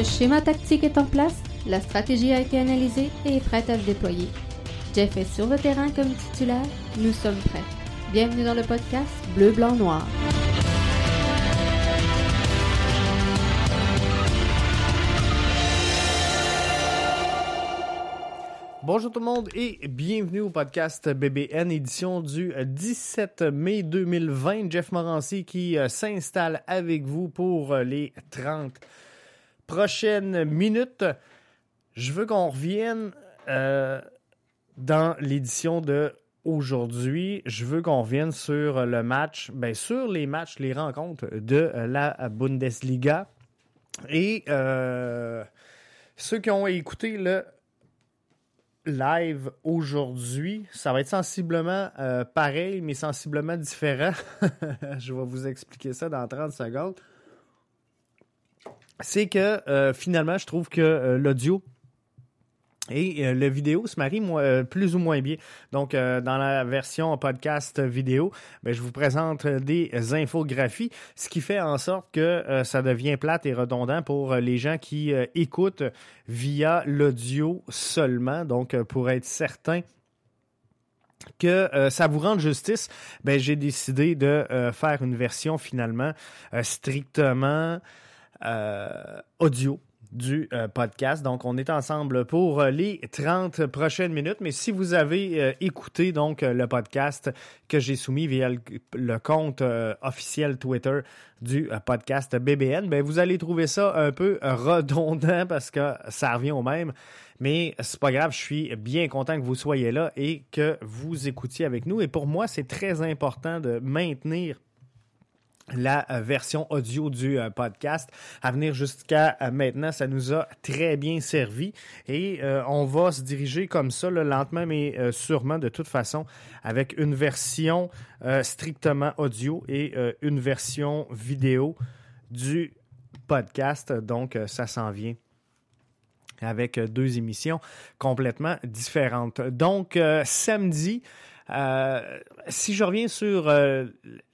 Le schéma tactique est en place, la stratégie a été analysée et est prête à se déployer. Jeff est sur le terrain comme titulaire, nous sommes prêts. Bienvenue dans le podcast Bleu, Blanc, Noir. Bonjour tout le monde et bienvenue au podcast BBN, édition du 17 mai 2020. Jeff Morancy qui euh, s'installe avec vous pour euh, les 30 prochaines minutes. Je veux qu'on revienne euh, dans l'édition de aujourd'hui. Je veux qu'on revienne sur le match, bien sur les matchs, les rencontres de la Bundesliga. Et ceux qui ont écouté le live aujourd'hui, ça va être sensiblement euh, pareil, mais sensiblement différent. Je vais vous expliquer ça dans 30 secondes. C'est que euh, finalement, je trouve que euh, l'audio et euh, le vidéo se marie euh, plus ou moins bien. Donc, dans la version podcast vidéo, ben, je vous présente des infographies, ce qui fait en sorte que ça devient plate et redondant pour les gens qui écoutent via l'audio seulement. Donc, pour être certain que ça vous rende justice, ben, j'ai décidé de faire une version finalement strictement audio du euh, podcast. Donc, on est ensemble pour euh, les 30 prochaines minutes. Mais si vous avez euh, écouté donc le podcast que j'ai soumis via le, compte officiel Twitter du podcast BBN, ben, vous allez trouver ça un peu redondant parce que ça revient au même. Mais c'est pas grave, je suis bien content que vous soyez là et que vous écoutiez avec nous. Et pour moi, c'est très important de maintenir la euh, version audio du euh, podcast. À venir jusqu'à euh, maintenant, ça nous a très bien servi et on va se diriger comme ça, lentement mais sûrement de toute façon, avec une version strictement audio et une version vidéo du podcast. Donc, ça s'en vient avec deux émissions complètement différentes. Donc, samedi, si je reviens sur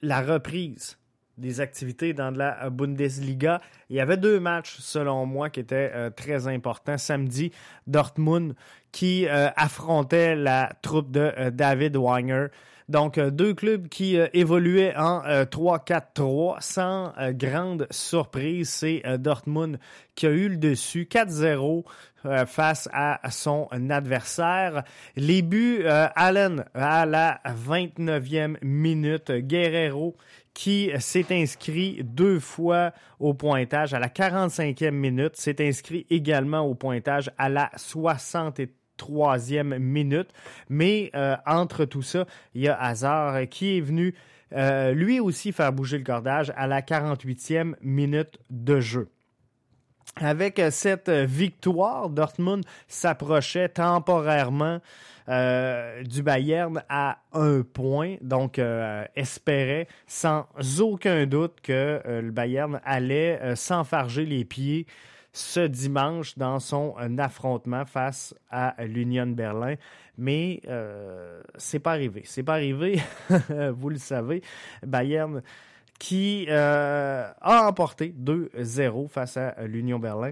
la reprise des activités dans la Bundesliga. Il y avait deux matchs, selon moi, qui étaient euh, très importants. Samedi, Dortmund qui euh, affrontait la troupe de euh, David Wenger. Donc, deux clubs qui évoluaient en 3-4-3 sans grande surprise. C'est Dortmund qui a eu le dessus 4-0 face à son adversaire. Les buts, Allen à la 29e minute, Guerrero qui s'est inscrit deux fois au pointage à la 45e minute, s'est inscrit également au pointage à la 63e minute. Mais euh, entre tout ça, il y a Hazard qui est venu euh, lui aussi faire bouger le cordage à la 48e minute de jeu. Avec cette victoire, Dortmund s'approchait temporairement euh, du Bayern à un point, donc euh, espérait sans aucun doute que euh, le Bayern allait s'enfarger les pieds ce dimanche dans son affrontement face à l'Union Berlin. Mais c'est pas arrivé. C'est pas arrivé, vous le savez. Bayern qui a emporté 2-0 face à l'Union Berlin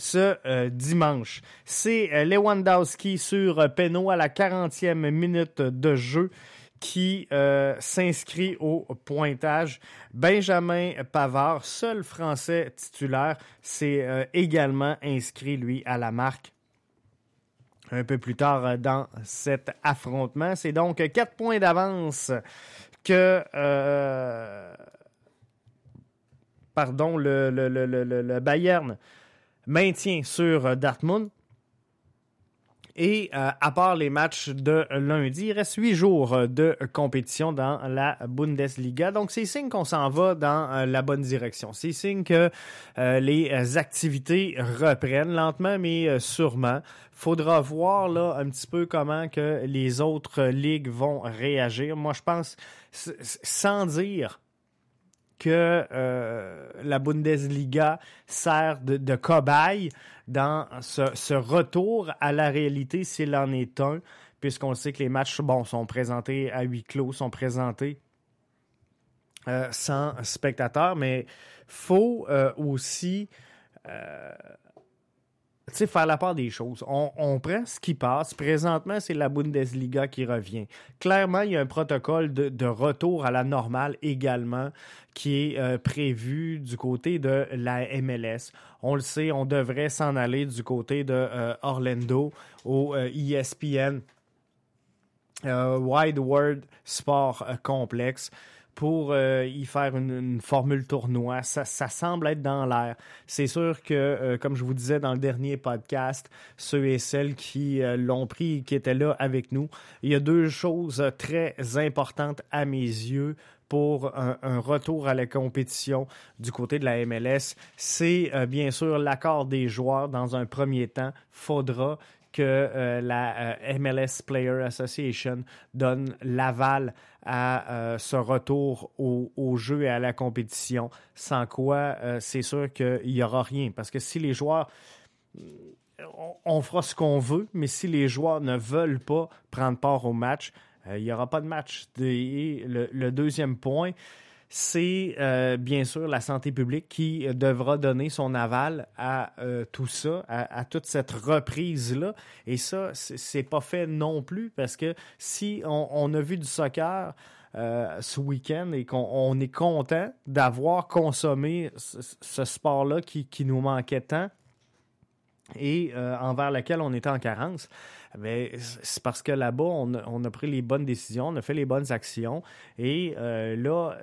ce euh, dimanche. C'est euh, Lewandowski sur euh, Peno à la 40e minute de jeu qui s'inscrit au pointage. Benjamin Pavard, seul Français titulaire, s'est également inscrit, lui, à la marque un peu plus tard dans cet affrontement. C'est donc quatre points d'avance que pardon, le, le, Bayern maintien sur euh, Dartmouth. Et euh, à part les matchs de lundi, il reste huit jours euh, de compétition dans la Bundesliga. Donc, c'est signe qu'on s'en va dans la bonne direction. C'est signe que les activités reprennent lentement, mais sûrement. Faudra voir là un petit peu comment que les autres ligues vont réagir. Moi, je pense, sans dire que euh, la Bundesliga sert de, cobaye dans ce, retour à la réalité s'il en est un, puisqu'on sait que les matchs bon, sont présentés à huis clos, sont présentés sans spectateurs, mais faut aussi faire la part des choses. On, prend ce qui passe. Présentement, c'est la Bundesliga qui revient. Clairement, il y a un protocole de, retour à la normale également qui est euh, prévu du côté de la MLS. On le sait, on devrait s'en aller du côté de euh, Orlando au ESPN euh, e Wide World Sport Complex pour euh, y faire une, formule tournoi. Ça, semble être dans l'air. C'est sûr que, euh, comme je vous disais dans le dernier podcast, ceux et celles qui euh, l'ont pris, qui étaient là avec nous, il y a deux choses très importantes à mes yeux pour un, retour à la compétition du côté de la MLS. C'est bien sûr l'accord des joueurs dans un premier temps. Faudra que la MLS Player Association donne l'aval à euh, ce retour au, jeu et à la compétition, sans quoi c'est sûr qu'il n'y aura rien. Parce que si les joueurs on, fera ce qu'on veut, mais si les joueurs ne veulent pas prendre part au match, il n'y aura pas de match. Et le deuxième point, c'est euh, bien sûr la santé publique qui devra donner son aval à euh, tout ça, à, toute cette reprise-là. Et ça, c'est pas fait non plus parce que si on, a vu du soccer euh, ce week-end et qu'on est content d'avoir consommé ce, sport-là qui, nous manquait tant et envers lequel on était en carence, mais c'est parce que là-bas, on, a pris les bonnes décisions, on a fait les bonnes actions. Et euh, là,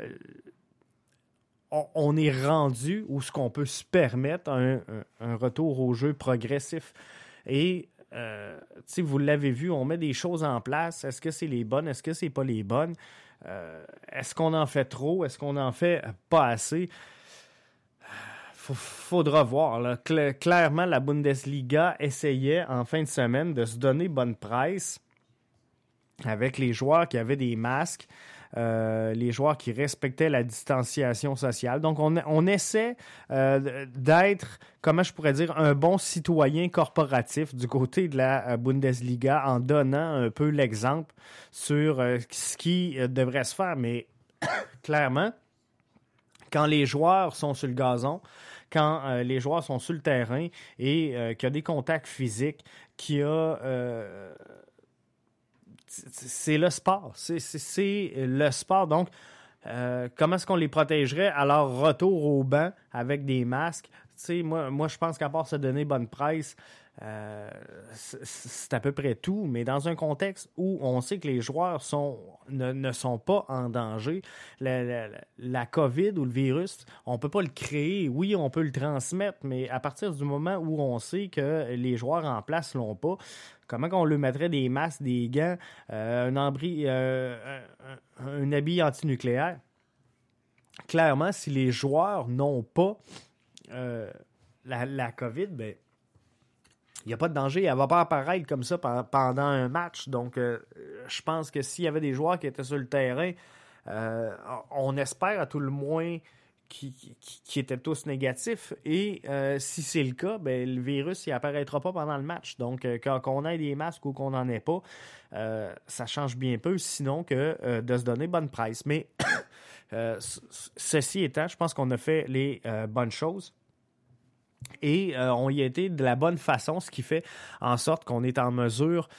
on, est rendu où ce qu'on peut se permettre un, retour au jeu progressif. Et euh, vous l'avez vu, on met des choses en place. Est-ce que c'est les bonnes? Est-ce que c'est pas les bonnes? Euh, est-ce qu'on en fait trop? Est-ce qu'on en fait pas assez? Faudra voir. clairement, la Bundesliga essayait en fin de semaine de se donner bonne presse avec les joueurs qui avaient des masques, euh, les joueurs qui respectaient la distanciation sociale. Donc, on, essaie euh, d'être, comment je pourrais dire, un bon citoyen corporatif du côté de la euh, Bundesliga en donnant un peu l'exemple sur ce qui devrait se faire. Mais clairement, quand les joueurs sont sur le gazon, quand euh, les joueurs sont sur le terrain et euh, qu'il y a des contacts physiques, qu'il y a euh, c'est le sport. C'est le sport. Donc, comment est-ce qu'on les protégerait à leur retour au banc avec des masques? moi, moi, je pense qu'à part se donner bonne presse, euh, c'est à peu près tout, mais dans un contexte où on sait que les joueurs ne, sont pas en danger, la, COVID ou le virus, on ne peut pas le créer. Oui, on peut le transmettre, mais à partir du moment où on sait que les joueurs en place l'ont pas, comment on lui mettrait des masques, des gants, euh, un, abri, euh, un, habit antinucléaire? Clairement, si les joueurs n'ont pas la, la COVID, ben, il n'y a pas de danger. Elle va pas apparaître comme ça pendant un match. Donc, euh, je pense que s'il y avait des joueurs qui étaient sur le terrain, euh, on espère à tout le moins qu'ils étaient tous négatifs. Et euh, si c'est le cas, ben, le virus n'apparaîtra pas pendant le match. Donc, quand on ait des masques ou qu'on n'en ait pas, ça change bien peu, sinon que de se donner bonne presse. Mais ceci étant, je pense qu'on a fait les bonnes choses et euh, on y été de la bonne façon, ce qui fait en sorte qu'on est en mesure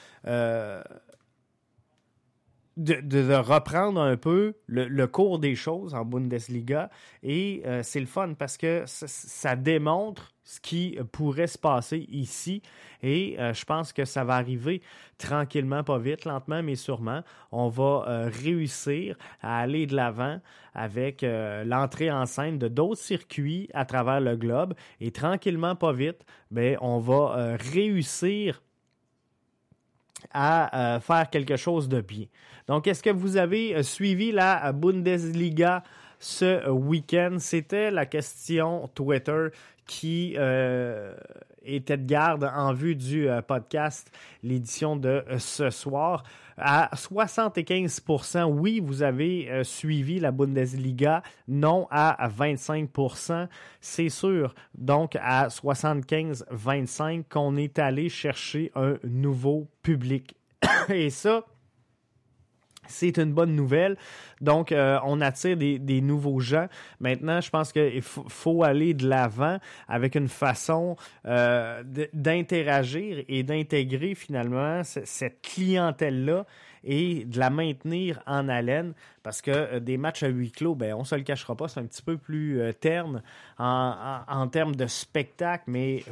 de, reprendre un peu le, cours des choses en Bundesliga. Et euh, c'est le fun parce que ça, démontre ce qui pourrait se passer ici. Et euh, je pense que ça va arriver tranquillement, pas vite, lentement, mais sûrement. On va euh, réussir à aller de l'avant avec l'entrée en scène de d'autres circuits à travers le globe. Et tranquillement, pas vite, ben, on va réussir à euh, faire quelque chose de bien. Donc, est-ce que vous avez euh, suivi la Bundesliga ce week-end? C'était la question Twitter qui euh, était de garde en vue du podcast, l'édition de ce soir. À 75% oui, vous avez suivi la Bundesliga, non à 25% c'est sûr. Donc, à 75-25 qu'on est allé chercher un nouveau public. Et ça, c'est une bonne nouvelle. Donc, euh, on attire des, nouveaux gens. Maintenant, je pense qu'il faut, aller de l'avant avec une façon euh, d'interagir et d'intégrer finalement cette clientèle-là et de la maintenir en haleine parce que euh, des matchs à huis clos, ben, on ne se le cachera pas, c'est un petit peu plus euh, terne en, termes de spectacle, mais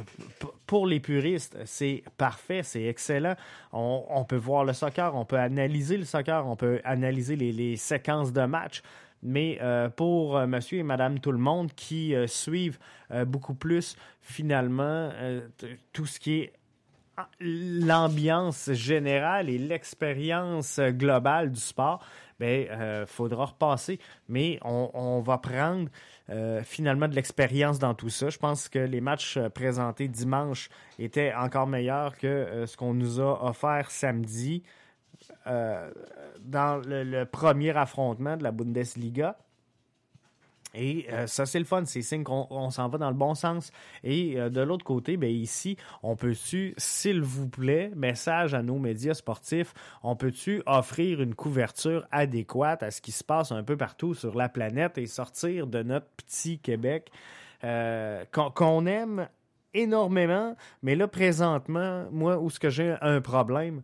pour les puristes, c'est parfait, c'est excellent. On, peut voir le soccer, on peut analyser le soccer, on peut analyser les, séquences de matchs. Mais euh, pour monsieur et madame tout le monde qui suivent beaucoup plus finalement tout ce qui est l'ambiance générale et l'expérience globale du sport, ben euh, faudra repasser. Mais on, va prendre euh, finalement de l'expérience dans tout ça. Je pense que les matchs euh, présentés dimanche étaient encore meilleurs que ce qu'on nous a offert samedi dans le, premier affrontement de la Bundesliga. Et euh, ça, c'est le fun. C'est signe qu'on s'en va dans le bon sens. Et euh, de l'autre côté, ben, ici, on peut-tu, s'il vous plaît, message à nos médias sportifs, on peut-tu offrir une couverture adéquate à ce qui se passe un peu partout sur la planète et sortir de notre petit Québec euh, qu'on aime énormément. Mais là, présentement, moi, où ce que j'ai un problème,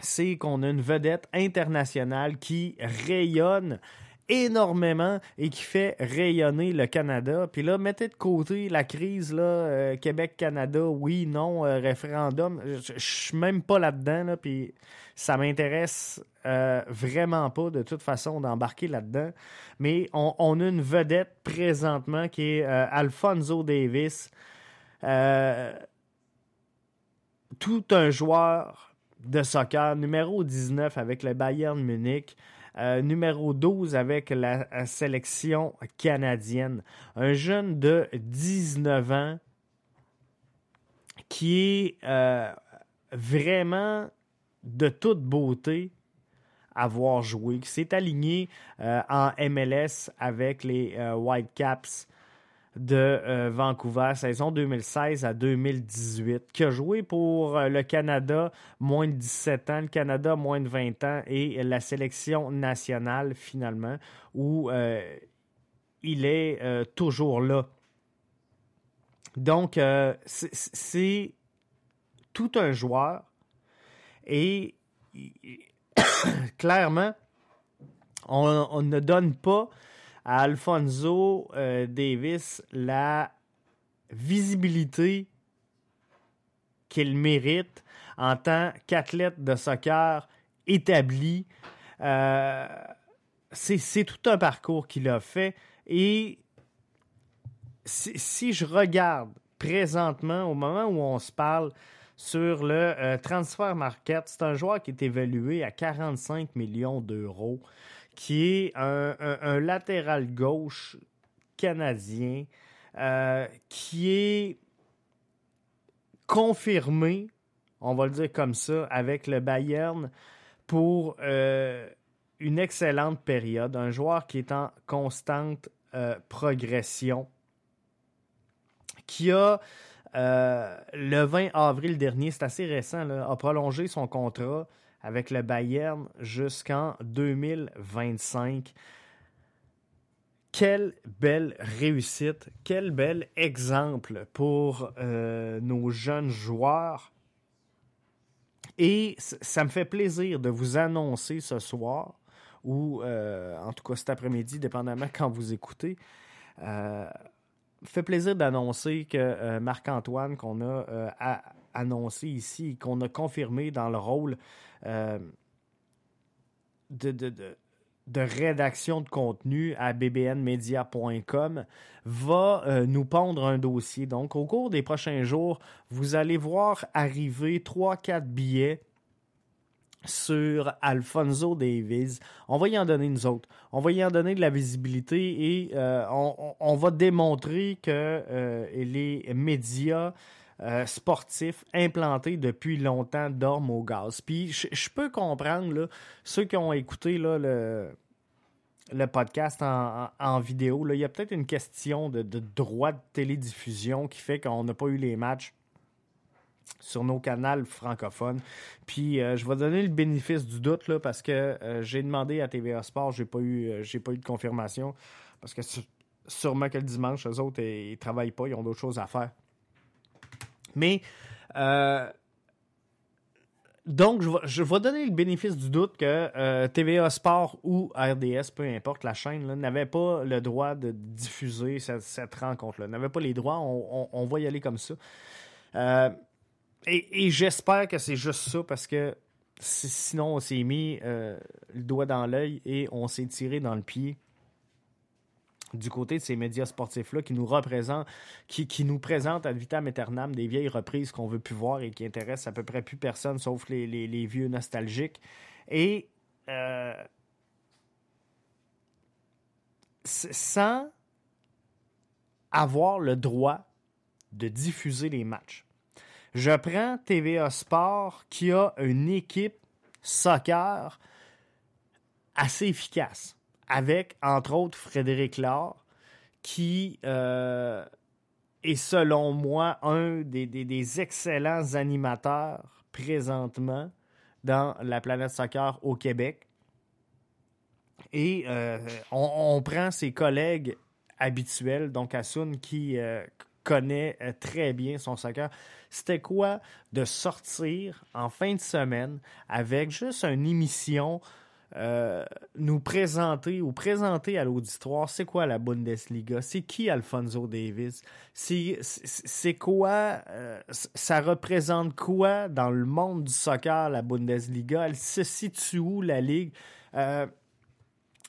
c'est qu'on a une vedette internationale qui rayonne énormément et qui fait rayonner le Canada. Puis là, mettez de côté la crise, là, euh, Québec-Canada, oui, non, euh, référendum. Je suis même pas là-dedans, là, puis ça m'intéresse euh, vraiment pas de toute façon d'embarquer là-dedans. Mais on, on, a une vedette présentement qui est Alfonso Davis. tout un joueur de soccer, numéro 19 avec le Bayern Munich. Euh, numéro 12 avec la, sélection canadienne. Un jeune de 19 ans qui est euh, vraiment de toute beauté à voir jouer, qui s'est aligné euh, en MLS avec les Whitecaps de euh, Vancouver, saison 2016 à 2018, qui a joué pour euh, le Canada moins de 17 ans, le Canada moins de 20 ans et la sélection nationale finalement, où euh, il est toujours là. Donc, c'est tout un joueur et clairement, on, ne donne pas à Alfonso euh, Davis la visibilité qu'il mérite en tant qu'athlète de soccer établi. Euh, c'est tout un parcours qu'il a fait et si, je regarde présentement, au moment où on se parle sur le euh, transfer market, c'est un joueur qui est évalué à 45 millions d'euros qui est un, latéral gauche canadien euh, qui est confirmé, on va le dire comme ça, avec le Bayern pour euh, une excellente période. Un joueur qui est en constante euh, progression, qui a le 20 avril dernier, c'est assez récent, a prolongé son contrat avec le Bayern jusqu'en 2025. Quelle belle réussite, quel bel exemple pour euh, nos jeunes joueurs. Et ça me fait plaisir de vous annoncer ce soir, ou euh, en tout cas cet après-midi, dépendamment quand vous écoutez, euh, fait plaisir d'annoncer que euh, Marc-Antoine, qu'on a annoncé ici, qu'on a confirmé dans le rôle euh, de, de, de, rédaction de contenu à bbnmedia.com va euh, nous pondre un dossier. Donc, au cours des prochains jours, vous allez voir arriver 3-4 billets sur Alfonso Davis. On va y en donner nous autres. On va y en donner de la visibilité et euh, on, on, va démontrer que les médias euh, sportifs implantés depuis longtemps dorment au gaz. Puis je peux comprendre là, ceux qui ont écouté là, le, le podcast en, vidéo, il y a peut-être une question de, droit de télédiffusion qui fait qu'on n'a pas eu les matchs sur nos canaux francophones. Puis je vais donner le bénéfice du doute parce que j'ai demandé à TVA Sport, j'ai pas eu pas eu de confirmation parce que sûrement que le dimanche, eux autres, ils, ils travaillent pas, ils ont d'autres choses à faire. Mais donc, je vais, donner le bénéfice du doute que euh, TVA Sport ou RDS, peu importe la chaîne, n'avait pas le droit de diffuser cette, rencontre-là. N'avait pas les droits. On, va y aller comme ça. Euh, et, j'espère que c'est juste ça parce que sinon, on s'est mis euh, le doigt dans l'œil et on s'est tiré dans le pied du côté de ces médias sportifs-là qui nous représentent, qui, nous présentent ad vitam aeternam des vieilles reprises qu'on veut plus voir et qui intéressent à peu près plus personne sauf les, vieux nostalgiques. Et euh, sans avoir le droit de diffuser les matchs. Je prends TVA Sport qui a une équipe soccer assez efficace avec, entre autres, Frédéric Laure, qui euh, est, selon moi, un des, excellents animateurs présentement dans la planète soccer au Québec. Et euh, on, prend ses collègues habituels, donc Asun qui euh, connaît très bien son soccer. C'était quoi de sortir en fin de semaine avec juste une émission euh, nous présenter ou présenter à l'auditoire c'est quoi la Bundesliga, c'est qui Alfonso Davis, c'est quoi, euh, ça représente quoi dans le monde du soccer la Bundesliga, elle se situe où la ligue? Euh,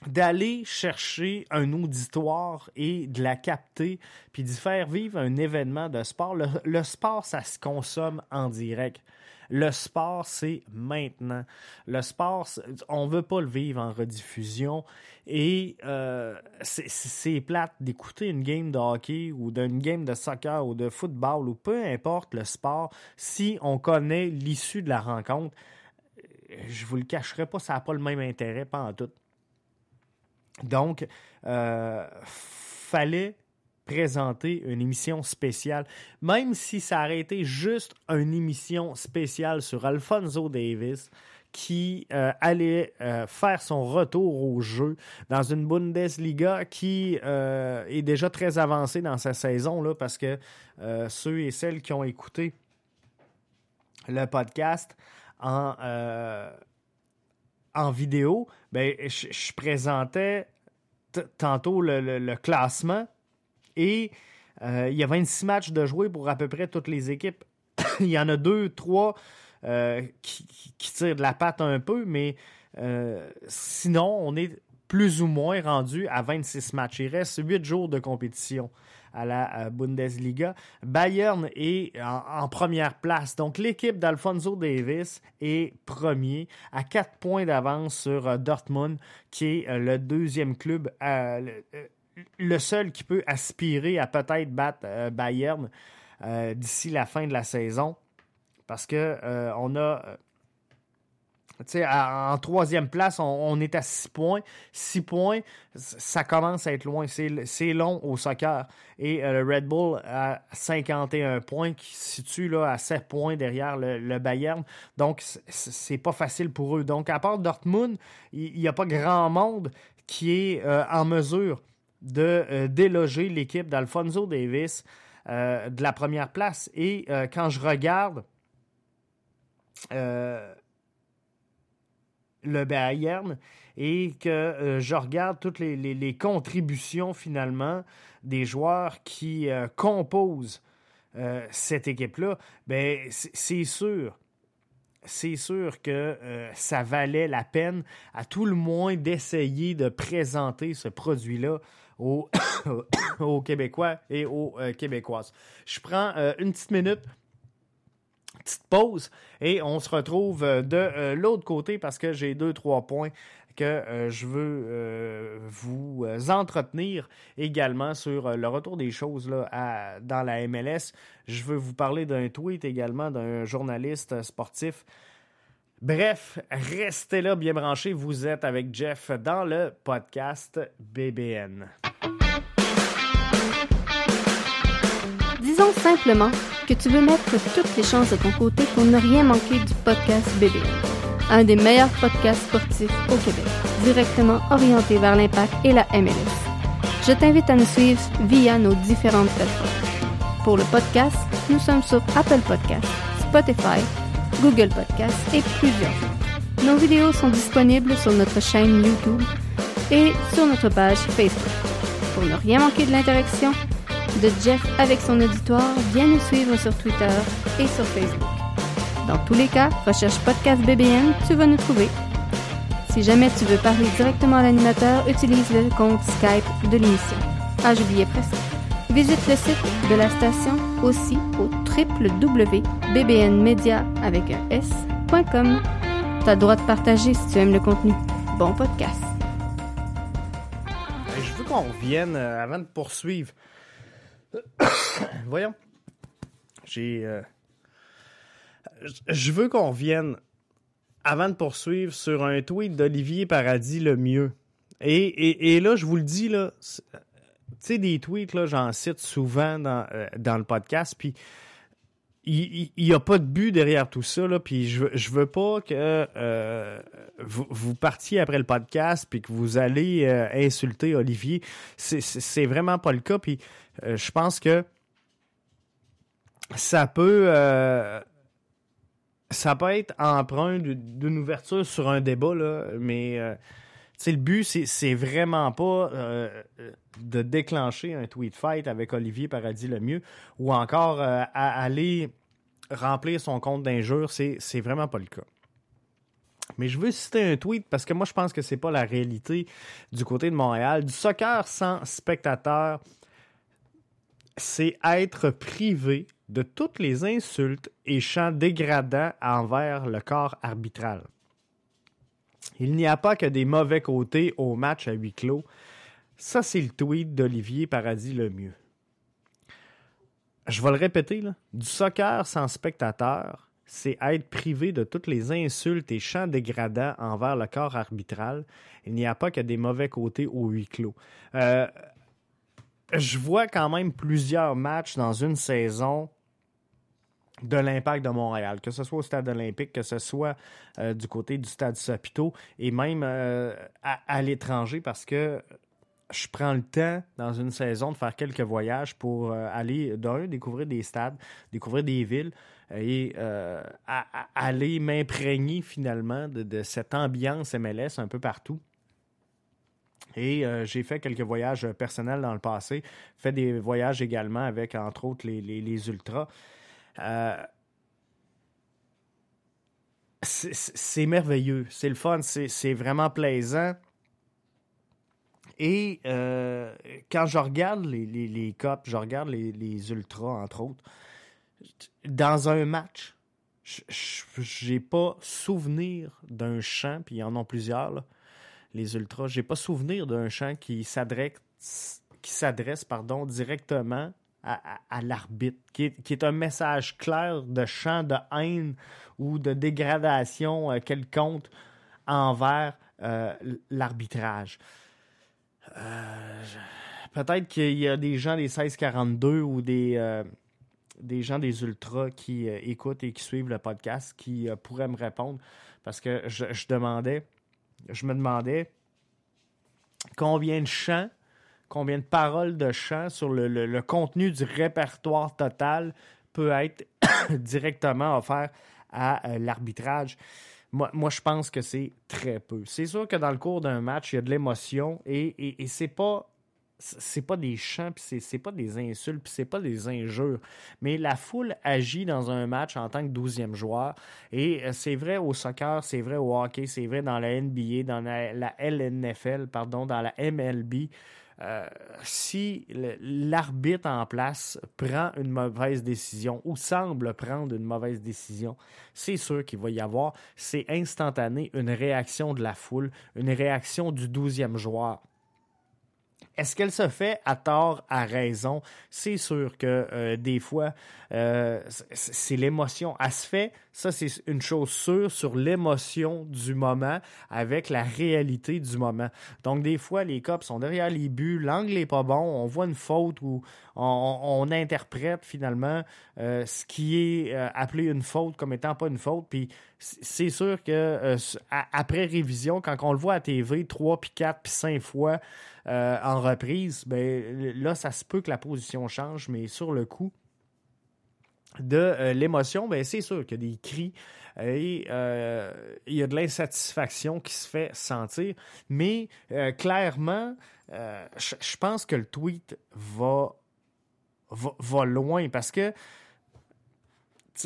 d'aller chercher un auditoire et de la capter, puis d'y faire vivre un événement de sport. le sport, ça se consomme en direct. Le sport, c'est maintenant. Le sport, on veut pas le vivre en rediffusion. Et euh, c'est plate d'écouter une game de hockey ou d'une game de soccer ou de football ou peu importe le sport si on connaît l'issue de la rencontre. Je vous le cacherai pas, ça n'a pas le même intérêt, pas en tout. Donc, euh, fallait présenter une émission spéciale, même si ça aurait été juste une émission spéciale sur Alfonso Davis qui euh, allait euh, faire son retour au jeu dans une Bundesliga qui euh, est déjà très avancée dans sa saison là, parce que ceux et celles qui ont écouté le podcast en, en vidéo, ben, je présentais tantôt le, classement et euh, il y a 26 matchs de jouer pour à peu près toutes les équipes. il y en a deux, trois euh, qui, tirent de la patte un peu, mais euh, sinon, on est plus ou moins rendu à 26 matchs. Il reste 8 jours de compétition à la Bundesliga. Bayern est en, première place. Donc l'équipe d'Alfonso Davis est premier à 4 points d'avance sur Dortmund, qui est le deuxième club, le seul qui peut aspirer à peut-être battre euh, Bayern euh, d'ici la fin de la saison. Parce que euh, on a. en troisième place, on, est à six points. Six points, ça commence à être loin. C'est long au soccer. Et le Red Bull a 51 points, qui se situe là, à 7 points derrière le, Bayern. Donc, c'est pas facile pour eux. Donc, à part Dortmund, il n'y a pas grand monde qui est en mesure de euh, déloger l'équipe d'Alfonso Davis euh, de la première place. Et euh, quand je regarde le Bayern et que je regarde toutes les, contributions finalement des joueurs qui composent cette équipe-là, ben c'est sûr c'est sûr que ça valait la peine à tout le moins d'essayer de présenter ce produit-là aux, Québécois et aux euh, Québécoises. Je prends euh, une petite minute petite pause et on se retrouve euh, de l'autre côté parce que j'ai deux, trois points que je veux vous entretenir également sur le retour des choses là, dans la MLS. Je veux vous parler d'un tweet également d'un journaliste sportif Bref, restez là bien branchés. Vous êtes avec Jeff dans le podcast BBN. Disons simplement que tu veux mettre toutes les chances de ton côté pour ne rien manquer du podcast BBN, un des meilleurs podcasts sportifs au Québec, directement orienté vers l'impact et la MLS. Je t'invite à nous suivre via nos différentes plateformes. Pour le podcast, nous sommes sur Apple Podcasts, Spotify, Google Podcasts et plusieurs. Nos vidéos sont disponibles sur notre chaîne YouTube et sur notre page Facebook. Pour ne rien manquer de l'interaction de Jeff avec son auditoire, viens nous suivre sur Twitter et sur Facebook. Dans tous les cas, recherche Podcast BBN, tu vas nous trouver. Si jamais tu veux parler directement à l'animateur, utilise le compte Skype de l'émission. Ah, j'oubliais presque. Visite le site de la station aussi au www.bbnmedia avec un. T'as le droit de partager si tu aimes le contenu. Bon podcast. Je veux qu'on revienne euh, avant de poursuivre. Voyons. J'ai. euh, Je veux qu'on revienne avant de poursuivre sur un tweet d'Olivier Paradis le mieux. Et, et, là, je vous le dis, là, tu sais, des tweets, j'en cite souvent dans, euh, dans le podcast, puis il n'y a pas de but derrière tout ça, là, puis je, je veux pas que euh, vous, partiez après le podcast puis que vous allez insulter Olivier. C'est vraiment pas le cas, puis euh, je pense que ça peut... euh, ça peut être emprunt d'une ouverture sur un débat, là, mais euh, le but, c'est- vraiment pas de déclencher un tweet fight avec Olivier Paradis le mieux ou encore aller remplir son compte d'injures. C'est vraiment pas le cas. Mais je veux citer un tweet parce que moi, je pense que c'est pas la réalité du côté de Montréal. Du soccer sans spectateurs, c'est être privé de toutes les insultes et chants dégradants envers le corps arbitral. Il n'y a pas que des mauvais côtés au match à huis clos. Ça, c'est le tweet d'Olivier Paradis le mieux. Je vais le répéter, là. du soccer sans spectateurs, c'est être privé de toutes les insultes et chants dégradants envers le corps arbitral. Il n'y a pas que des mauvais côtés au huis clos. Euh, je vois quand même plusieurs matchs dans une saison de l'impact de Montréal, que ce soit au stade olympique, que ce soit euh, du côté du stade Saputo et même euh, à, l'étranger parce que je prends le temps dans une saison de faire quelques voyages pour euh, aller d'un découvrir des stades, découvrir des villes et aller m'imprégner finalement de, de cette ambiance MLS un peu partout. Et euh, j'ai fait quelques voyages euh, personnels dans le passé, fait des voyages également avec, entre autres, les, les- les Ultras. Euh, c'est- merveilleux, c'est le fun, c'est vraiment plaisant. Et quand je regarde les, les, les je regarde les, les Ultras, entre autres, dans un match, j'ai pas souvenir d'un chant, puis il y en a plusieurs, là, les Ultras, j'ai pas souvenir d'un chant qui s'adresse qui s'adresse directement à, l'arbitre, qui est, un message clair de chant de haine ou de dégradation euh, quelconque envers euh, l'arbitrage. Euh, Peut-être qu'il y a des gens des 1642 ou des, des gens des ultras qui écoutent et qui suivent le podcast qui pourraient me répondre parce que je demandais, je me demandais combien de chants, combien de paroles de chants sur le, le- contenu du répertoire total peut être directement offert à euh, l'arbitrage. Moi, moi, je pense que c'est très peu. C'est sûr que dans le cours d'un match, il y a de l'émotion et, et, et c'est pas c'est pas des chants, puis c'est- pas des insultes, puis c'est pas des injures. Mais la foule agit dans un match en tant que douzième joueur. Et euh, c'est vrai au soccer, c'est vrai au hockey, c'est vrai dans la NBA, dans la, LNFL, pardon, dans la MLB. Euh, si l'arbitre en place prend une mauvaise décision ou semble prendre une mauvaise décision, c'est sûr qu'il va y avoir, c'est instantané, une réaction de la foule, une réaction du douzième joueur. Est-ce qu'elle se fait à tort, à raison? C'est sûr que euh, des fois, euh, c'est l'émotion. Elle se fait, ça c'est une chose sûre, sur l'émotion du moment avec la réalité du moment. Donc des fois, les cops sont derrière les buts, l'angle est pas bon, on voit une faute ou on, interprète finalement euh, ce qui est appelé une faute comme étant pas une faute. Puis c'est sûr que après révision, quand on le voit à TV trois, puis quatre, puis cinq fois, euh, en reprise, ben, là, ça se peut que la position change, mais sur le coup de euh, l'émotion, ben, c'est sûr qu'il y a des cris et euh, il y a de l'insatisfaction qui se fait sentir. Mais clairement, je pense que le tweet va loin parce que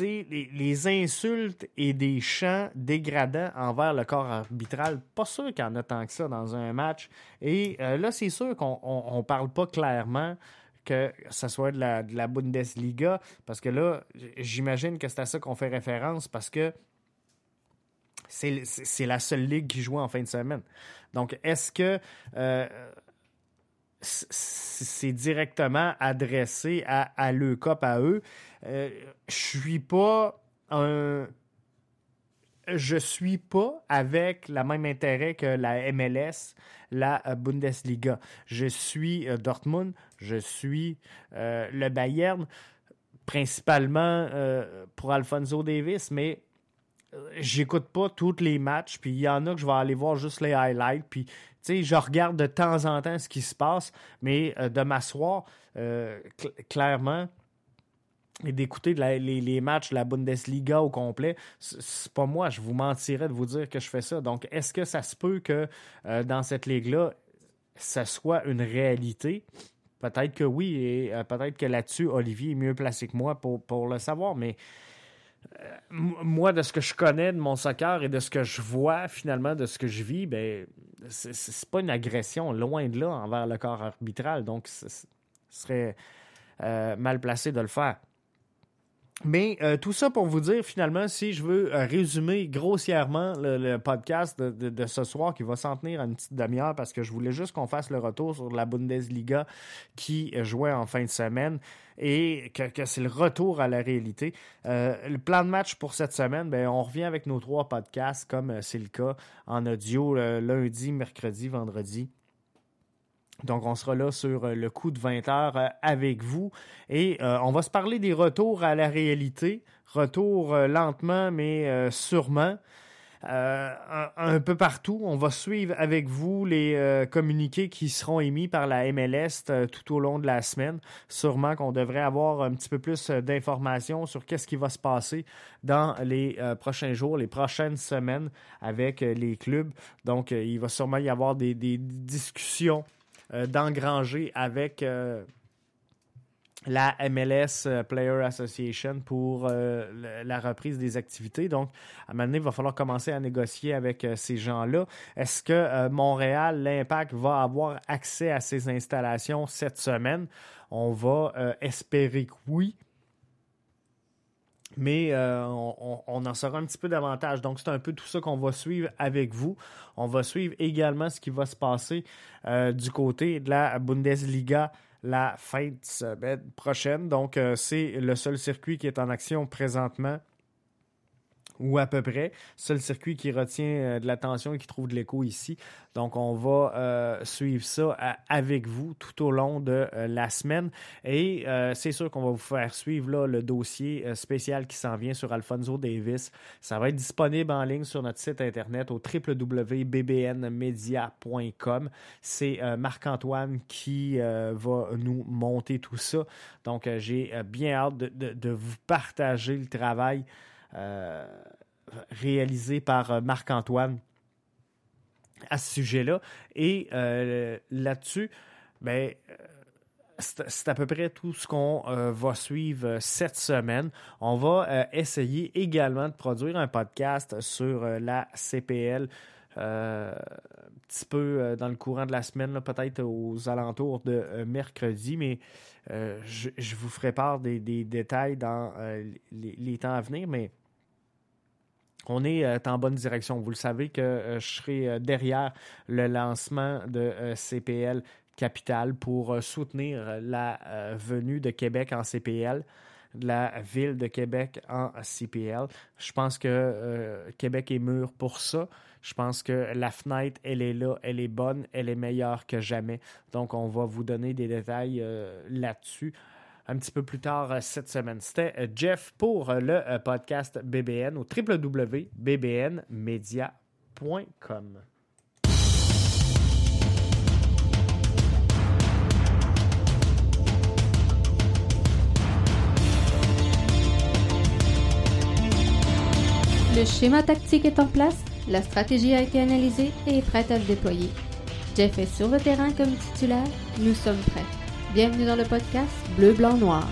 les, insultes et des chants dégradants envers le corps arbitral, pas sûr qu'il y en a tant que ça dans un match. Et euh, là, c'est sûr qu'on parle pas clairement que ce soit de la, de la Bundesliga, parce que là, j'imagine que c'est à ça qu'on fait référence, parce que c'est la seule ligue qui joue en fin de semaine. Donc, est-ce que euh, c'est directement adressé à, à l'EUCOP, à eux. Euh, je suis pas un. Je suis pas avec le même intérêt que la MLS, la euh, Bundesliga. Je suis euh, Dortmund, je suis le Bayern, principalement pour Alfonso Davis, mais j'écoute pas tous les matchs, puis il y en a que je vais aller voir juste les highlights, puis sais, je regarde de temps en temps ce qui se passe, mais euh, de m'asseoir euh, clairement et d'écouter les, matchs de la Bundesliga au complet, c'est pas moi, je vous mentirais de vous dire que je fais ça. Donc, est-ce que ça se peut que euh, dans cette ligue-là, ça soit une réalité? Peut-être que oui, et peut-être que là-dessus, Olivier est mieux placé que moi pour, pour le savoir, mais moi, de ce que je connais de mon soccer et de ce que je vois finalement, de ce que je vis, ben, c'est pas une agression, loin de là, envers le corps arbitral. Donc, ce serait euh, mal placé de le faire. Mais euh, tout ça pour vous dire, finalement, si je veux euh, résumer grossièrement le, podcast de, ce soir, qui va s'en tenir à une petite demi-heure, parce que je voulais juste qu'on fasse le retour sur la Bundesliga qui jouait en fin de semaine et que, c'est le retour à la réalité. le plan de match pour cette semaine, ben, on revient avec nos trois podcasts, comme c'est le cas en audio lundi, mercredi, vendredi. Donc, on sera là sur euh, le coup de 20 heures euh, avec vous et euh, on va se parler des retours à la réalité. Retour lentement, mais sûrement. Un, peu partout. On va suivre avec vous les communiqués qui seront émis par la MLS tout au long de la semaine. Sûrement qu'on devrait avoir un petit peu plus d'informations sur qu'est-ce qui va se passer dans les prochains jours, les prochaines semaines avec les clubs. Donc, il va sûrement y avoir des discussions euh, d'engranger avec euh, la MLS euh, Player Association pour la reprise des activités. Donc, à un moment donné, il va falloir commencer à négocier avec ces gens-là. Est-ce que Montréal, l'Impact, va avoir accès à ces installations cette semaine? On va espérer que oui mais euh, on, en saura un petit peu davantage. Donc, c'est un peu tout ça qu'on va suivre avec vous. On va suivre également ce qui va se passer euh, du côté de la Bundesliga la fin semaine prochaine. Donc, euh, c'est le seul circuit qui est en action présentement ou à peu près. Seul circuit qui retient euh, de l'attention et qui trouve de l'écho ici. Donc, on va euh, suivre ça avec vous tout au long de euh, la semaine. Et c'est sûr qu'on va vous faire suivre là, le dossier spécial qui s'en vient sur Alfonso Davis. Ça va être disponible en ligne sur notre site internet au www.bbnmedia.com. C'est Marc-Antoine qui va nous monter tout ça. Donc, j'ai bien hâte de, vous partager le travail euh, réalisé par euh, Marc-Antoine à ce sujet-là. Et euh, là-dessus, ben, c'est à peu près tout ce qu'on va suivre cette semaine. On va essayer également de produire un podcast sur la CPL. un petit peu dans le courant de la semaine, peut-être aux alentours de mercredi, mais je, vous ferai part des, détails dans les, temps à venir. Mais on est euh, en bonne direction. Vous le savez que euh, je serai euh, derrière le lancement de CPL capital pour soutenir la venue de Québec en CPL de la ville de Québec en CPL. Je pense que Québec est mûr pour ça. Je pense que la fenêtre, elle est là, elle est bonne, elle est meilleure que jamais. Donc, on va vous donner des détails là-dessus un petit peu plus tard euh, cette semaine. C'était euh, Jeff pour euh, le podcast BBN au www.bbnmedia.com. Le schéma tactique est en place, la stratégie a été analysée et est prête à se déployer. Jeff est sur le terrain comme titulaire, nous sommes prêts. Bienvenue dans le podcast Bleu, Blanc, Noir.